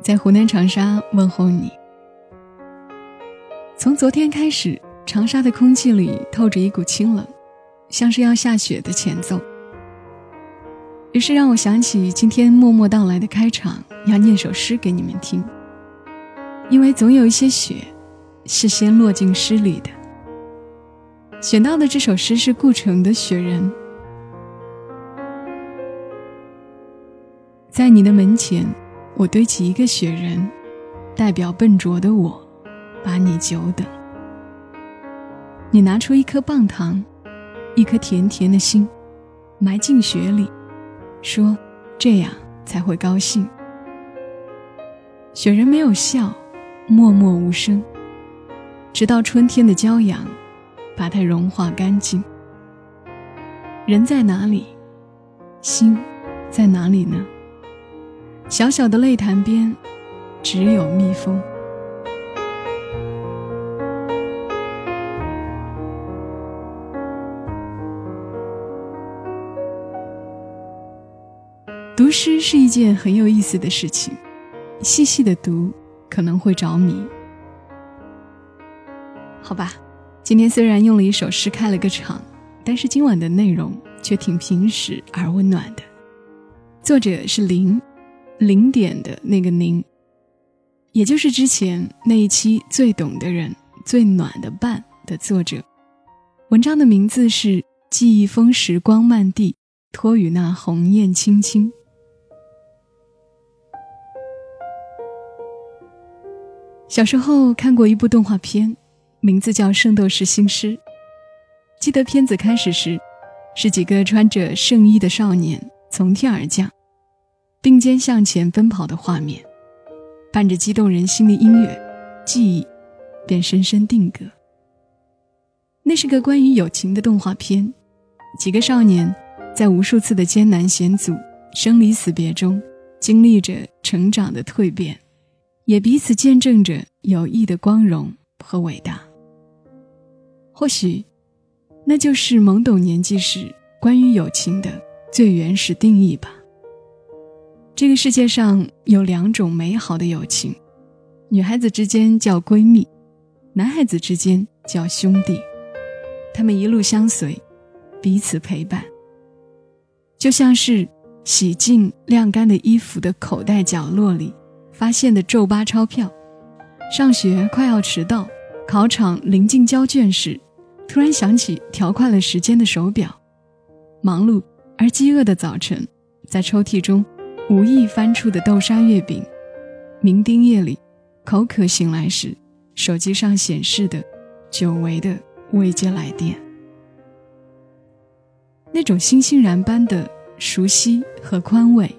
在湖南长沙问候你。从昨天开始，长沙的空气里透着一股清冷，像是要下雪的前奏。于是让我想起今天默默到来的开场，要念首诗给你们听，因为总有一些雪，是先落进诗里的。选到的这首诗是顾城的《雪人》。在你的门前，我堆起一个雪人，代表笨拙的我，把你久等。你拿出一颗棒糖，一颗甜甜的心，埋进雪里，说这样才会高兴。雪人没有笑，默默无声，直到春天的骄阳。把它融化干净。人在哪里？心在哪里呢？小小的泪潭边，只有蜜蜂。读诗是一件很有意思的事情，细细的读可能会着迷。好吧。今天虽然用了一首诗开了个场，但是今晚的内容却挺平实而温暖的。作者是林，零点的那个您，也就是之前那一期最懂的人、最暖的伴的作者。文章的名字是《记忆风时光漫地，托与那鸿雁青青》。小时候看过一部动画片。名字叫《圣斗士星矢》。记得片子开始时，是几个穿着圣衣的少年从天而降，并肩向前奔跑的画面，伴着激动人心的音乐，记忆便深深定格。那是个关于友情的动画片，几个少年在无数次的艰难险阻、生离死别中，经历着成长的蜕变，也彼此见证着友谊的光荣和伟大。或许，那就是懵懂年纪时关于友情的最原始定义吧。这个世界上有两种美好的友情，女孩子之间叫闺蜜，男孩子之间叫兄弟。他们一路相随，彼此陪伴，就像是洗净晾干的衣服的口袋角落里发现的皱巴钞票。上学快要迟到，考场临近交卷时。突然想起调快了时间的手表，忙碌而饥饿的早晨，在抽屉中无意翻出的豆沙月饼，酩酊夜里口渴醒来时，手机上显示的久违的未接来电，那种欣欣然般的熟悉和宽慰，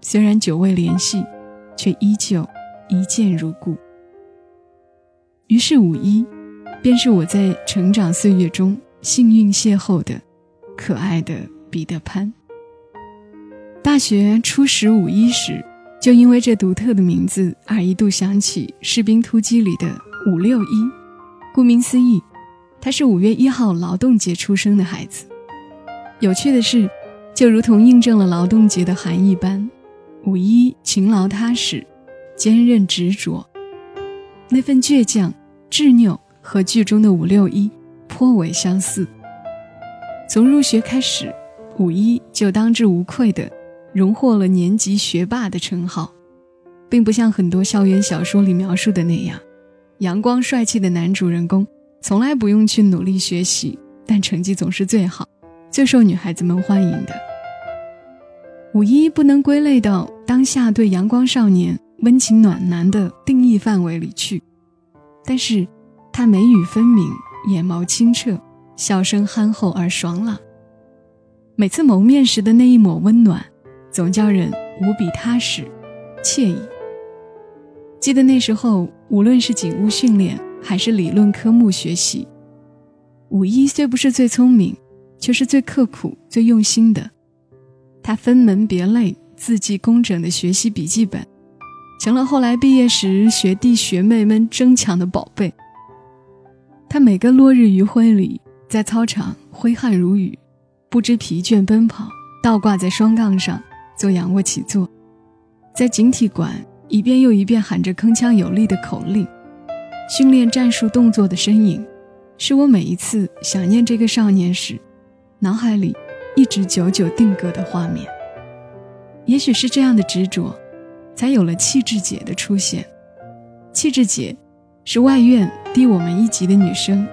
虽然久未联系，却依旧一见如故。于是五一。便是我在成长岁月中幸运邂逅的可爱的彼得潘。大学初识五一时，就因为这独特的名字而一度想起《士兵突击》里的五六一。顾名思义，他是五月一号劳动节出生的孩子。有趣的是，就如同印证了劳动节的含义般，五一勤劳踏实、坚韧执着，那份倔强、执拗。和剧中的五六一颇为相似。从入学开始，五一就当之无愧地荣获了年级学霸的称号，并不像很多校园小说里描述的那样，阳光帅气的男主人公从来不用去努力学习，但成绩总是最好、最受女孩子们欢迎的。五一不能归类到当下对阳光少年、温情暖男的定义范围里去，但是。他眉宇分明，眼眸清澈，笑声憨厚而爽朗。每次谋面时的那一抹温暖，总叫人无比踏实、惬意。记得那时候，无论是警务训练还是理论科目学习，五一虽不是最聪明，却是最刻苦、最用心的。他分门别类、字迹工整的学习笔记本，成了后来毕业时学弟学妹们争抢的宝贝。他每个落日余晖里，在操场挥汗如雨，不知疲倦奔跑，倒挂在双杠上做仰卧起坐，在警体馆一遍又一遍喊着铿锵有力的口令，训练战术动作的身影，是我每一次想念这个少年时，脑海里。一直久久定格的画面，也许是这样的执着，才有了气质姐的出现。气质姐是外院低我们一级的女生，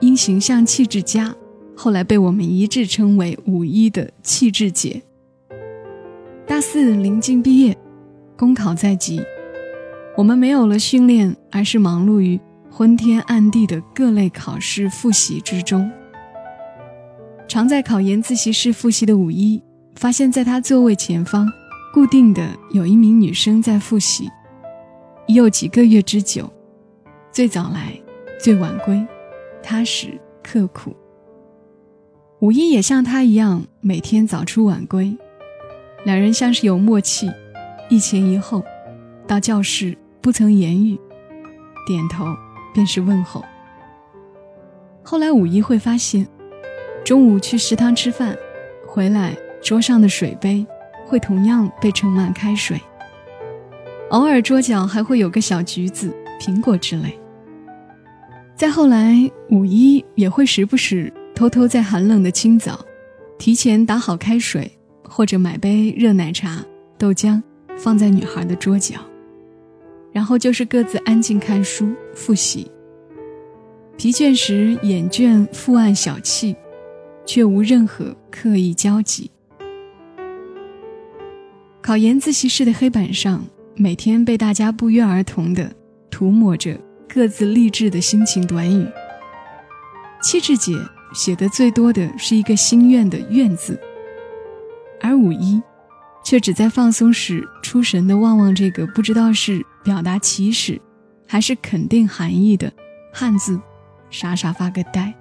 因形象气质佳，后来被我们一致称为五一的气质姐。大四临近毕业，公考在即，我们没有了训练，而是忙碌于昏天暗地的各类考试复习之中。常在考研自习室复习的五一，发现在他座位前方，固定的有一名女生在复习，已有几个月之久。最早来，最晚归，踏实刻苦。五一也像他一样，每天早出晚归，两人像是有默契，一前一后，到教室不曾言语，点头便是问候。后来五一会发现。中午去食堂吃饭，回来桌上的水杯会同样被盛满开水。偶尔桌角还会有个小橘子、苹果之类。再后来，五一也会时不时偷偷在寒冷的清早，提前打好开水，或者买杯热奶茶、豆浆放在女孩的桌角，然后就是各自安静看书、复习。疲倦时眼倦、伏案小憩。却无任何刻意交集。考研自习室的黑板上，每天被大家不约而同地涂抹着各自励志的心情短语。气质姐写的最多的是一个心愿的“愿”字，而五一却只在放松时出神地望望这个不知道是表达起始，还是肯定含义的汉字，傻傻发个呆。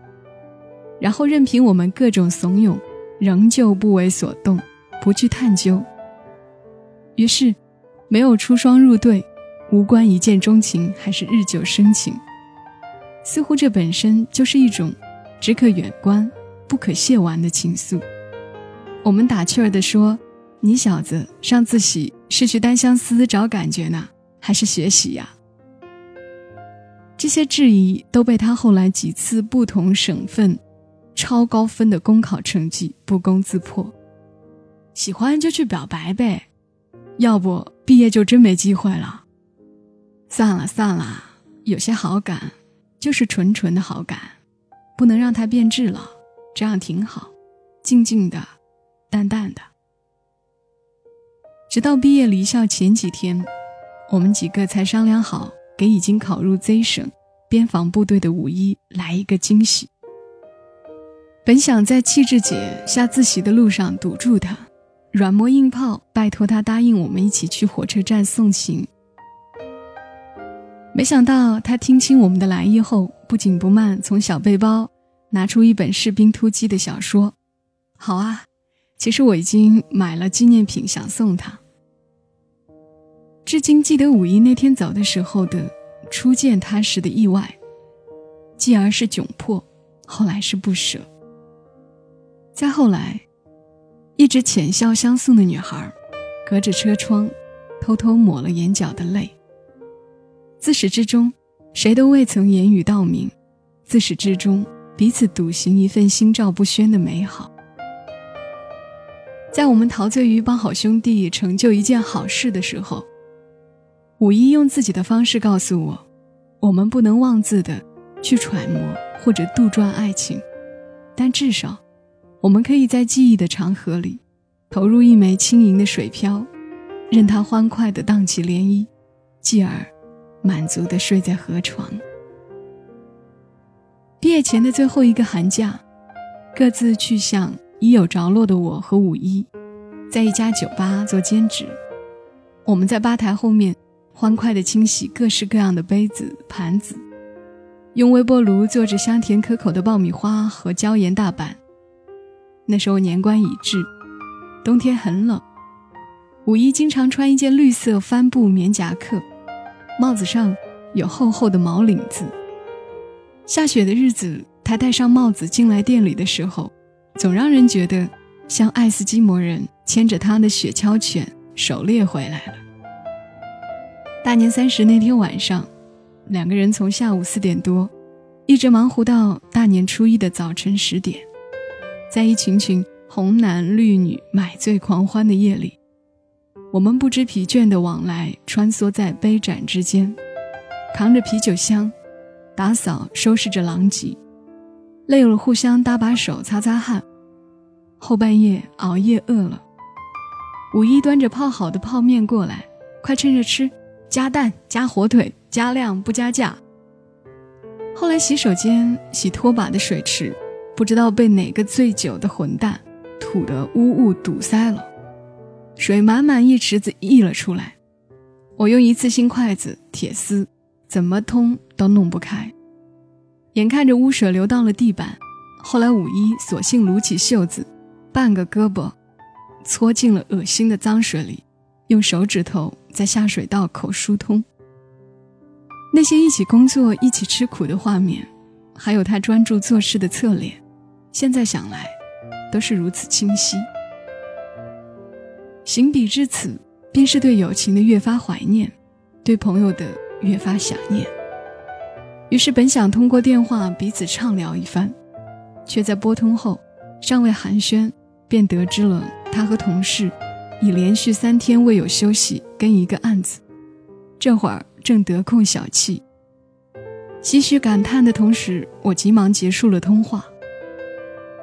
然后任凭我们各种怂恿，仍旧不为所动，不去探究。于是，没有出双入对，无关一见钟情还是日久生情，似乎这本身就是一种只可远观不可亵玩的情愫。我们打趣儿地说：“你小子上自习是去单相思找感觉呢，还是学习呀？”这些质疑都被他后来几次不同省份。超高分的公考成绩不攻自破，喜欢就去表白呗，要不毕业就真没机会了。算了算了，有些好感就是纯纯的好感，不能让它变质了，这样挺好，静静的，淡淡的。直到毕业离校前几天，我们几个才商量好，给已经考入 Z 省边防部队的五一来一个惊喜。本想在气质姐下自习的路上堵住她，软磨硬泡拜托她答应我们一起去火车站送行。没想到她听清我们的来意后，不紧不慢从小背包拿出一本《士兵突击》的小说。好啊，其实我已经买了纪念品想送她。至今记得五一那天走的时候的初见他时的意外，继而是窘迫，后来是不舍。再后来，一直浅笑相送的女孩，隔着车窗，偷偷抹了眼角的泪。自始至终，谁都未曾言语道明。自始至终，彼此笃行一份心照不宣的美好。在我们陶醉于帮好兄弟成就一件好事的时候，五一用自己的方式告诉我：我们不能妄自的去揣摩或者杜撰爱情，但至少。我们可以在记忆的长河里，投入一枚轻盈的水漂，任它欢快的荡起涟漪，继而满足的睡在河床。毕业前的最后一个寒假，各自去向已有着落的我和五一，在一家酒吧做兼职。我们在吧台后面欢快地清洗各式各样的杯子盘子，用微波炉做着香甜可口的爆米花和椒盐大板。那时候年关已至，冬天很冷，五一经常穿一件绿色帆布棉夹克，帽子上有厚厚的毛领子。下雪的日子，他戴上帽子进来店里的时候，总让人觉得像爱斯基摩人牵着他的雪橇犬狩猎回来了。大年三十那天晚上，两个人从下午四点多，一直忙活到大年初一的早晨十点，在一群群红男绿女买醉狂欢的夜里，我们不知疲倦地往来穿梭在杯盏之间，扛着啤酒箱，打扫收拾着狼藉，累了互相搭把手擦擦汗。后半夜熬夜饿了，五一端着泡好的泡面过来，快趁热吃。加蛋，加火腿，加量不加价。后来洗手间洗拖把的水池，不知道被哪个醉酒的混蛋吐得污物堵塞了，水满满一池子溢了出来。我用一次性筷子、铁丝，怎么通都弄不开。眼看着污水流到了地板，后来五一索性撸起袖子，半个胳膊搓进了恶心的脏水里。用手指头在下水道口疏通。那些一起工作、一起吃苦的画面，还有他专注做事的侧脸，现在想来，都是如此清晰。行笔至此，便是对友情的越发怀念，对朋友的越发想念。于是本想通过电话彼此畅聊一番，却在拨通后，尚未寒暄，便得知了他和同事。已连续三天未有休息，跟一个案子，这会儿正得空小憩，唏嘘感叹的同时，我急忙结束了通话。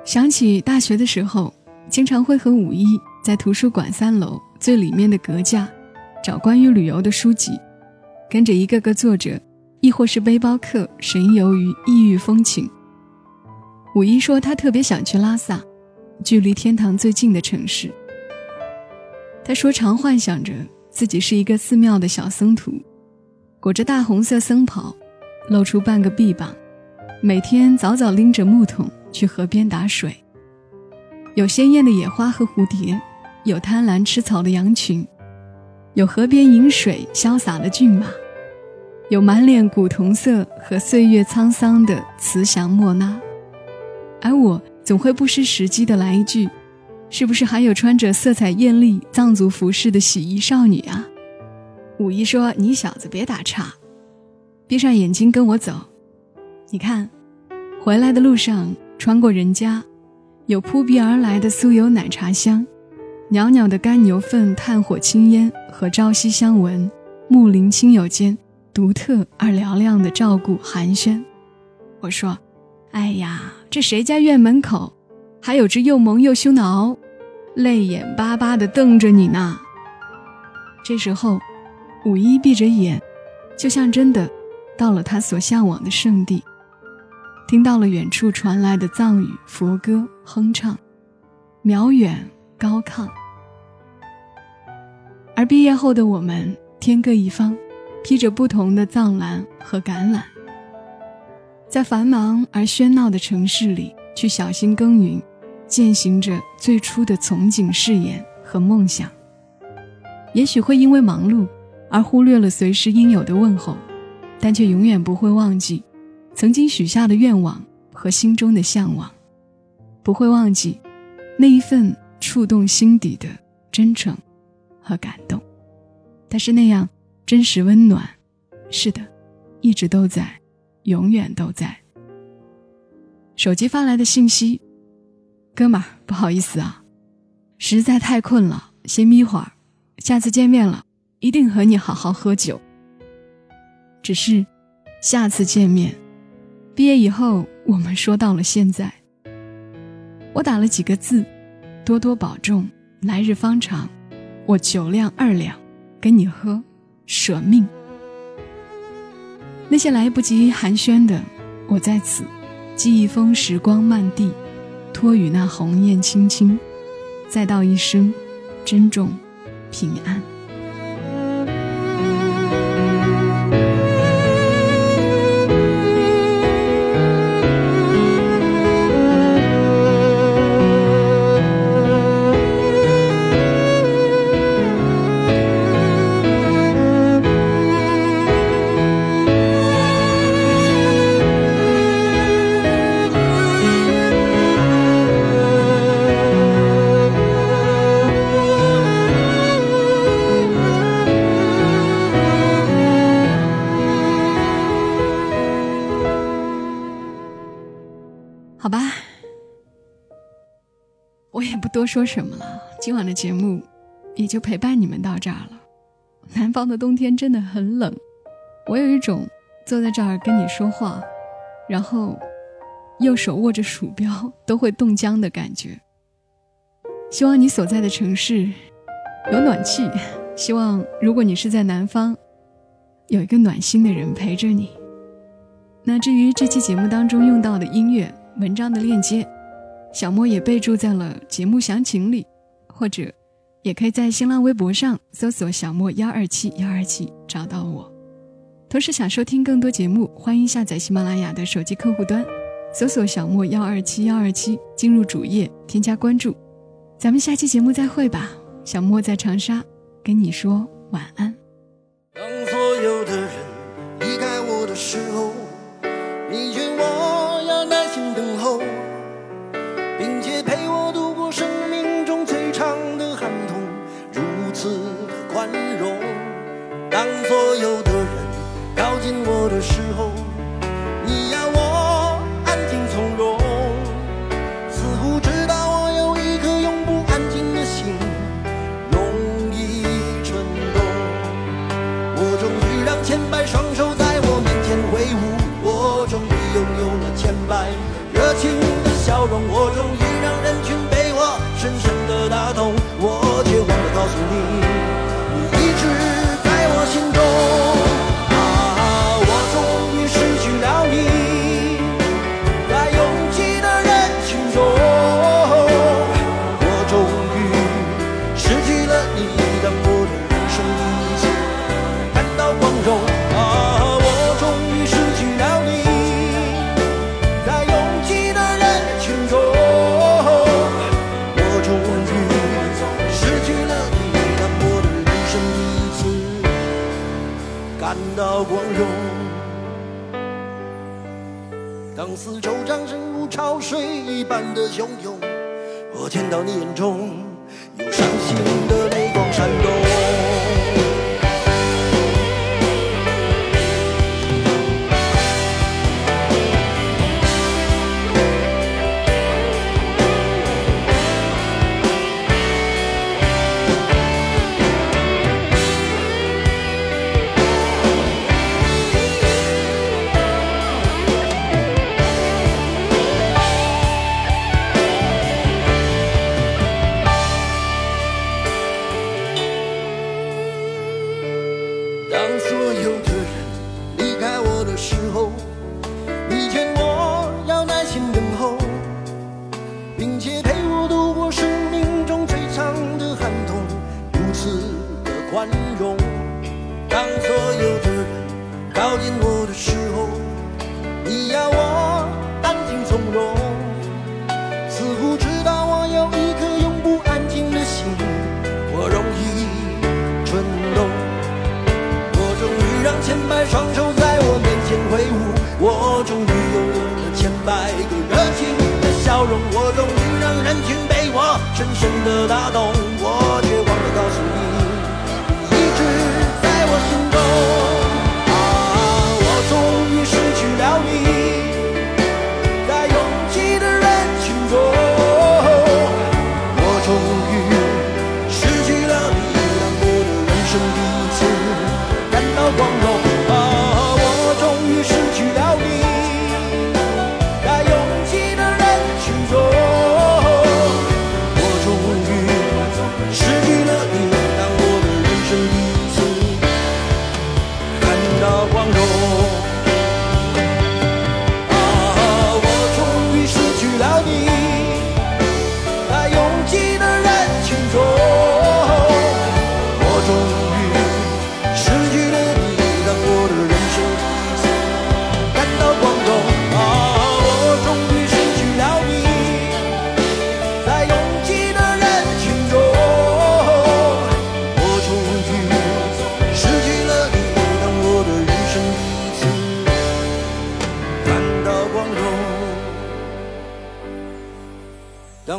想起大学的时候，经常会和五一在图书馆三楼最里面的阁架，找关于旅游的书籍，跟着一个个作者，亦或是背包客神游于异域风情。五一说他特别想去拉萨，距离天堂最近的城市。他说：“常幻想着自己是一个寺庙的小僧徒，裹着大红色僧袍，露出半个臂膀，每天早早拎着木桶去河边打水。有鲜艳的野花和蝴蝶，有贪婪吃草的羊群，有河边饮水潇洒的骏马，有满脸古铜色和岁月沧桑的慈祥莫娜。而我总会不失时机的来一句。”是不是还有穿着色彩艳丽藏族服饰的洗衣少女啊？五一说：“你小子别打岔，闭上眼睛跟我走。你看，回来的路上穿过人家，有扑鼻而来的酥油奶茶香，袅袅的干牛粪炭火青烟和朝夕相闻，木林亲友间独特而嘹亮的照顾寒暄。”我说：“哎呀，这谁家院门口？”还有只又萌又凶的獒，泪眼巴巴地瞪着你呢。这时候，五一闭着眼，就像真的到了他所向往的圣地，听到了远处传来的藏语佛歌哼唱，渺远高亢。而毕业后的我们，天各一方，披着不同的藏蓝和橄榄，在繁忙而喧闹的城市里。去小心耕耘，践行着最初的憧憬誓言和梦想。也许会因为忙碌而忽略了随时应有的问候，但却永远不会忘记曾经许下的愿望和心中的向往，不会忘记那一份触动心底的真诚和感动。但是那样真实温暖，是的，一直都在，永远都在。手机发来的信息：“哥们儿，不好意思啊，实在太困了，先眯会儿。下次见面了，一定和你好好喝酒。只是，下次见面，毕业以后，我们说到了现在。我打了几个字：多多保重，来日方长。我酒量二两，跟你喝，舍命。那些来不及寒暄的，我在此。”寄一封时光漫递，托与那鸿雁青青，再道一声珍重平安。好吧我也不多说什么了，今晚的节目也就陪伴你们到这儿了。南方的冬天真的很冷，我有一种坐在这儿跟你说话，然后右手握着鼠标都会冻僵的感觉。希望你所在的城市有暖气，希望如果你是在南方，有一个暖心的人陪着你。那至于这期节目当中用到的音乐、文章的链接，小莫也备注在了节目详情里，或者。也可以在新浪微博上搜索“小莫幺二七幺二七”找到我。同时，想收听更多节目，欢迎下载喜马拉雅的手机客户端，搜索“小莫幺二七幺二七”，进入主页添加关注。咱们下期节目再会吧。小莫在长沙跟你说晚安。当所有的人离开我的时候，你劝我 duruşu 的汹涌，我见到你眼中从容似乎知道我有一颗永不安静的心我容易蠢动我终于让千百双手在我面前挥舞我终于拥有了千百个热情的笑容我终于让人群被我深深的打动。我却忘了告诉你光荣。